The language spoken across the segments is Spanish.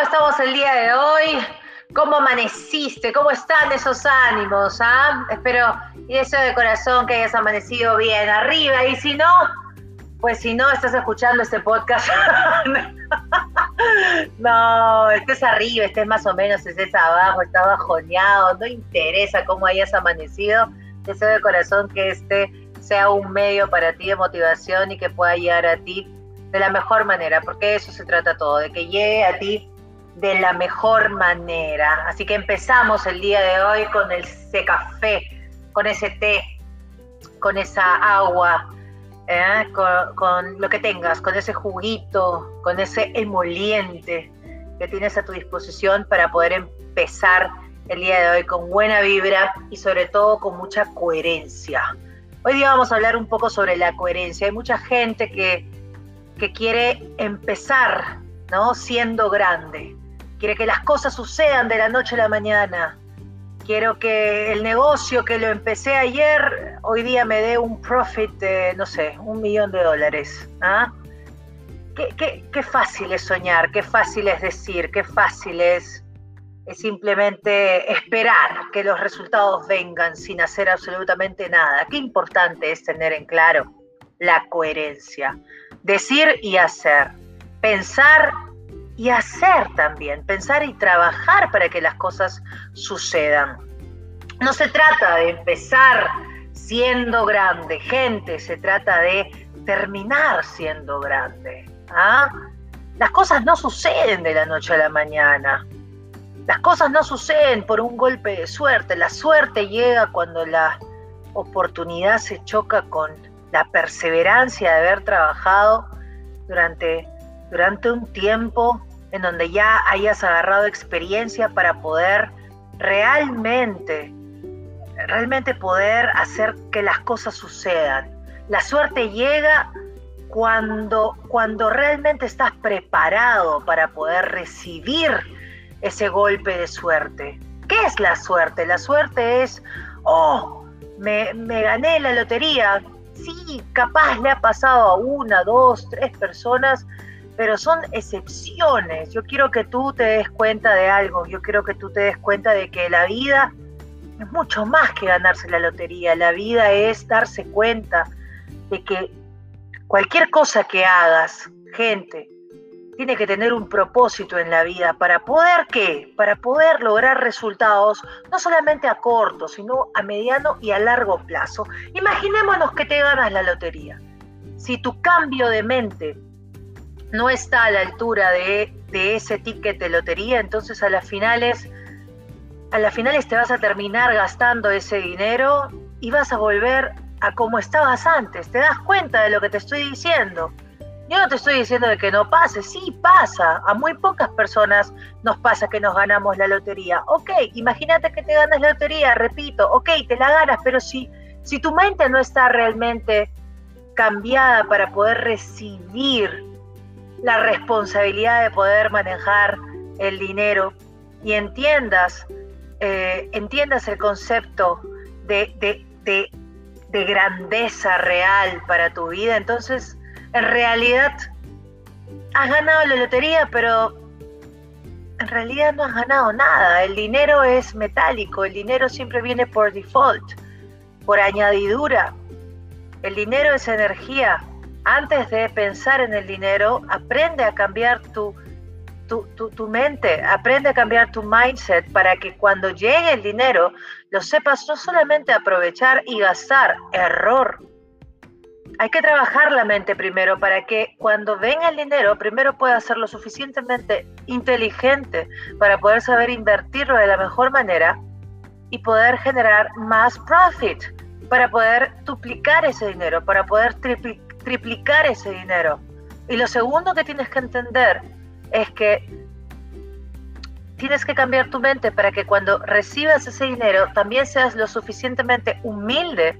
¿cómo estamos el día de hoy? ¿Cómo amaneciste? ¿Cómo están esos ánimos? Ah? Espero y deseo de corazón que hayas amanecido bien arriba. Y si no, pues si no estás escuchando este podcast, no, estés arriba, estés más o menos, estés abajo, estás bajoneado, no interesa cómo hayas amanecido. Deseo de corazón que este sea un medio para ti de motivación y que pueda llegar a ti de la mejor manera, porque eso se trata todo, de que llegue a ti de la mejor manera. Así que empezamos el día de hoy con el café, con ese té, con esa agua, ¿eh? con, con, lo que tengas, con ese juguito, con ese emoliente que tienes a tu disposición para poder empezar el día de hoy con buena vibra y sobre todo con mucha coherencia. Hoy día vamos a hablar un poco sobre la coherencia. Hay mucha gente que que quiere empezar, ¿no? Siendo grande. Quiere que las cosas sucedan de la noche a la mañana. Quiero que el negocio que lo empecé ayer, hoy día me dé un profit de, no sé, un millón de dólares. ¿ah? Qué, qué, fácil es soñar, qué fácil es decir, qué fácil es, es simplemente esperar que los resultados vengan sin hacer absolutamente nada. Qué importante es tener en claro la coherencia decir y hacer, pensar y hacer también, pensar y trabajar para que las cosas sucedan. No se trata de empezar siendo grande, gente, se trata de terminar siendo grande. ¿ah? Las cosas no suceden de la noche a la mañana. Las cosas no suceden por un golpe de suerte. La suerte llega cuando la oportunidad se choca con la perseverancia de haber trabajado durante, durante un tiempo en donde ya hayas agarrado experiencia para poder realmente, realmente poder hacer que las cosas sucedan. La suerte llega cuando, cuando realmente estás preparado para poder recibir ese golpe de suerte. ¿Qué es la suerte? La suerte es, oh, me, me gané la lotería, sí, capaz le ha pasado a una, dos, tres personas, pero son excepciones. Yo quiero que tú te des cuenta de algo, yo quiero que tú te des cuenta de que la vida es mucho más que ganarse la lotería, la vida es darse cuenta de que cualquier cosa que hagas, gente, tiene que tener un propósito en la vida para poder qué? Para poder lograr resultados no solamente a corto, sino a mediano y a largo plazo. Imaginémonos que te ganas la lotería. Si tu cambio de mente no está a la altura de, ese ticket de lotería, entonces a las finales a las finales te vas a terminar gastando ese dinero y vas a volver a como estabas antes. ¿Te das cuenta de lo que te estoy diciendo? Yo no te estoy diciendo de que no pase, sí pasa. A muy pocas personas nos pasa que nos ganamos la lotería. Ok, imagínate que te ganas la lotería, repito, ok, te la ganas, pero si, si tu mente no está realmente cambiada para poder recibir la responsabilidad de poder manejar el dinero y entiendas, eh, entiendas el concepto de, de, de grandeza real para tu vida, entonces en realidad has ganado la lotería, pero en realidad no has ganado nada. El dinero es metálico, el dinero siempre viene por default, por añadidura. El dinero es energía. Antes de pensar en el dinero, aprende a cambiar tu, tu, tu, mente, aprende a cambiar tu mindset para que cuando llegue el dinero lo sepas no solamente aprovechar y gastar, error, hay que trabajar la mente primero para que cuando venga el dinero, primero pueda ser lo suficientemente inteligente para poder saber invertirlo de la mejor manera y poder generar más profit, para poder duplicar ese dinero, para poder triplicar ese dinero. Y lo segundo que tienes que entender es que tienes que cambiar tu mente para que cuando recibas ese dinero también seas lo suficientemente humilde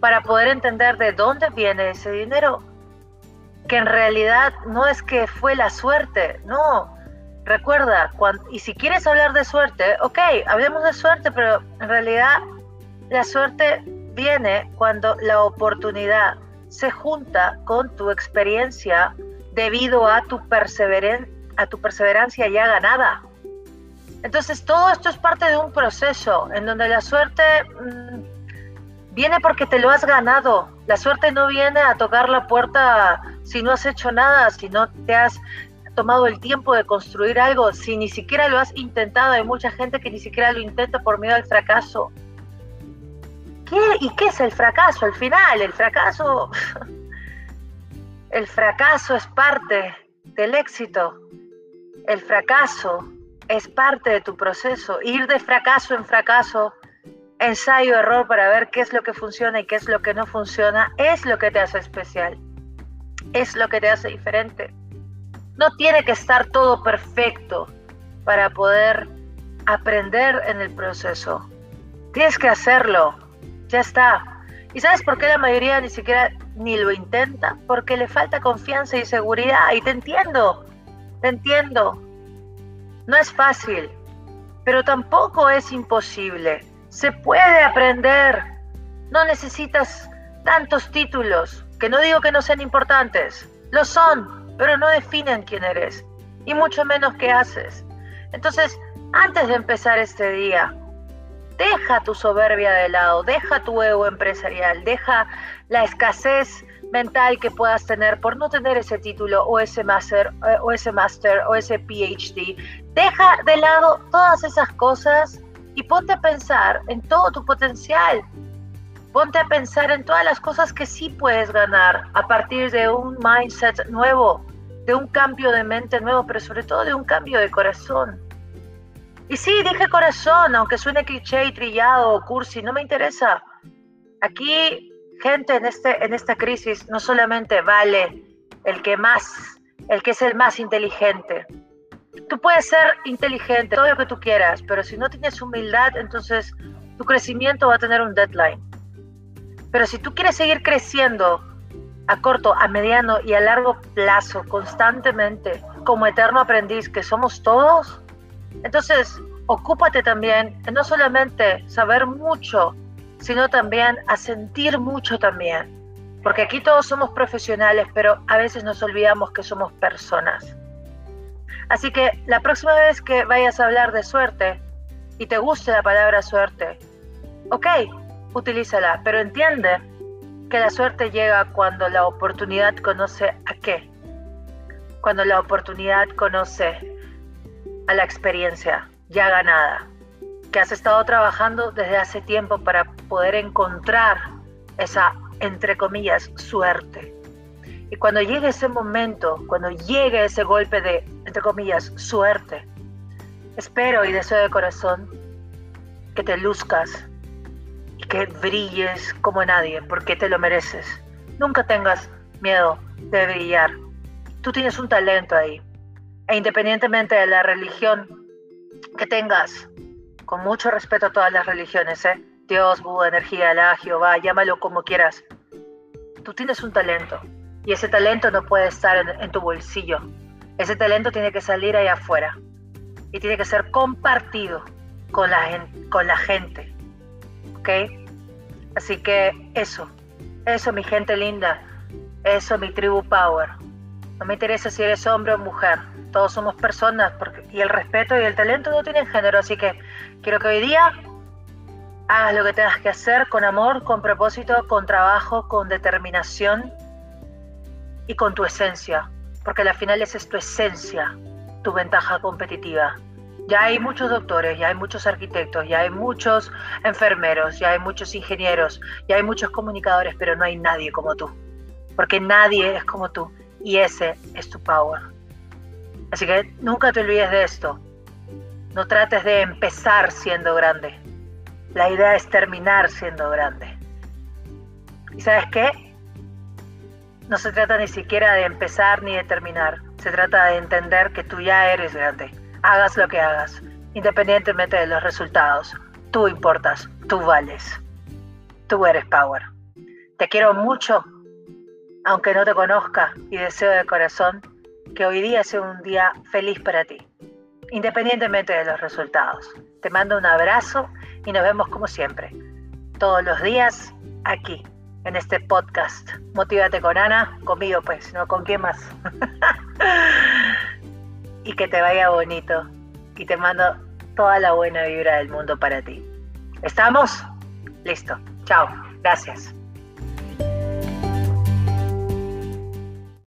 para poder entender de dónde viene ese dinero, que en realidad no es que fue la suerte, no. Recuerda, y si quieres hablar de suerte, ok, hablemos de suerte, pero en realidad la suerte viene cuando la oportunidad se junta con tu experiencia debido a tu perseverancia a tu perseverancia ya ganada. Entonces todo esto es parte de un proceso en donde la suerte mm, viene porque te lo has ganado. La suerte no viene a tocar la puerta si no has hecho nada, si no te has tomado el tiempo de construir algo, si ni siquiera lo has intentado. Hay mucha gente que ni siquiera lo intenta por miedo al fracaso. ¿Y qué es el fracaso al final? El fracaso, el fracaso es parte del éxito. El fracaso es parte de tu proceso. Ir de fracaso en fracaso, ensayo, error para ver qué es lo que funciona y qué es lo que no funciona, es lo que te hace especial. Es lo que te hace diferente. No tiene que estar todo perfecto para poder aprender en el proceso. Tienes que hacerlo ya está. ¿Y sabes por qué la mayoría ni siquiera ni lo intenta? Porque le falta confianza y seguridad. Y te entiendo, te entiendo. No es fácil, pero tampoco es imposible. Se puede aprender. No necesitas tantos títulos, que no digo que no sean importantes. Lo son, pero no definen quién eres. Y mucho menos qué haces. Entonces, antes de empezar este día, Deja tu soberbia de lado, deja tu ego empresarial, deja la escasez mental que puedas tener por no tener ese título o ese máster eh, o ese o ese PhD. Deja de lado todas esas cosas y ponte a pensar en todo tu potencial. Ponte a pensar en todas las cosas que sí puedes ganar a partir de un mindset nuevo, de un cambio de mente nuevo, pero sobre todo de un cambio de corazón. Y sí, dije corazón, aunque suene cliché y trillado o cursi, no me interesa. Aquí, gente, en, este, en esta crisis no solamente vale el que más, el que es el más inteligente. Tú puedes ser inteligente, todo lo que tú quieras, pero si no tienes humildad, entonces tu crecimiento va a tener un deadline. Pero si tú quieres seguir creciendo a corto, a mediano y a largo plazo, constantemente, como eterno aprendiz que somos todos, entonces, ocúpate también en no solamente saber mucho, sino también a sentir mucho también. Porque aquí todos somos profesionales, pero a veces nos olvidamos que somos personas. Así que la próxima vez que vayas a hablar de suerte y te guste la palabra suerte, ok, utilízala, pero entiende que la suerte llega cuando la oportunidad conoce a qué. Cuando la oportunidad conoce a la experiencia ya ganada, que has estado trabajando desde hace tiempo para poder encontrar esa, entre comillas, suerte. Y cuando llegue ese momento, cuando llegue ese golpe de, entre comillas, suerte, espero y deseo de corazón que te luzcas y que brilles como nadie, porque te lo mereces. Nunca tengas miedo de brillar. Tú tienes un talento ahí. E independientemente de la religión que tengas, con mucho respeto a todas las religiones, ¿eh? Dios, Buda, energía, la Jehová, llámalo como quieras. Tú tienes un talento y ese talento no puede estar en, tu bolsillo. Ese talento tiene que salir ahí afuera y tiene que ser compartido con la, con la gente. ¿Ok? Así que eso, eso mi gente linda, eso mi tribu power. No me interesa si eres hombre o mujer todos somos personas y el respeto y el talento no tienen género, así que quiero que hoy día hagas lo que tengas que hacer con amor, con propósito, con trabajo, con determinación y con tu esencia, porque al final esa es tu esencia, tu ventaja competitiva. Ya hay muchos doctores, ya hay muchos arquitectos, ya hay muchos enfermeros, ya hay muchos ingenieros, ya hay muchos comunicadores, pero no hay nadie como tú, porque nadie es como tú y ese es tu power. Así que nunca te olvides de esto. No trates de empezar siendo grande. La idea es terminar siendo grande. ¿Y sabes qué? No se trata ni siquiera de empezar ni de terminar. Se trata de entender que tú ya eres grande. Hagas lo que hagas, independientemente de los resultados. Tú importas, tú vales. Tú eres power. Te quiero mucho, aunque no te conozca y deseo de corazón que hoy día sea un día feliz para ti, independientemente de los resultados. Te mando un abrazo y nos vemos como siempre, todos los días aquí, en este podcast. Motívate con Ana, conmigo pues, no con quién más. y que te vaya bonito. Y te mando toda la buena vibra del mundo para ti. ¿Estamos? Listo. Chao. Gracias.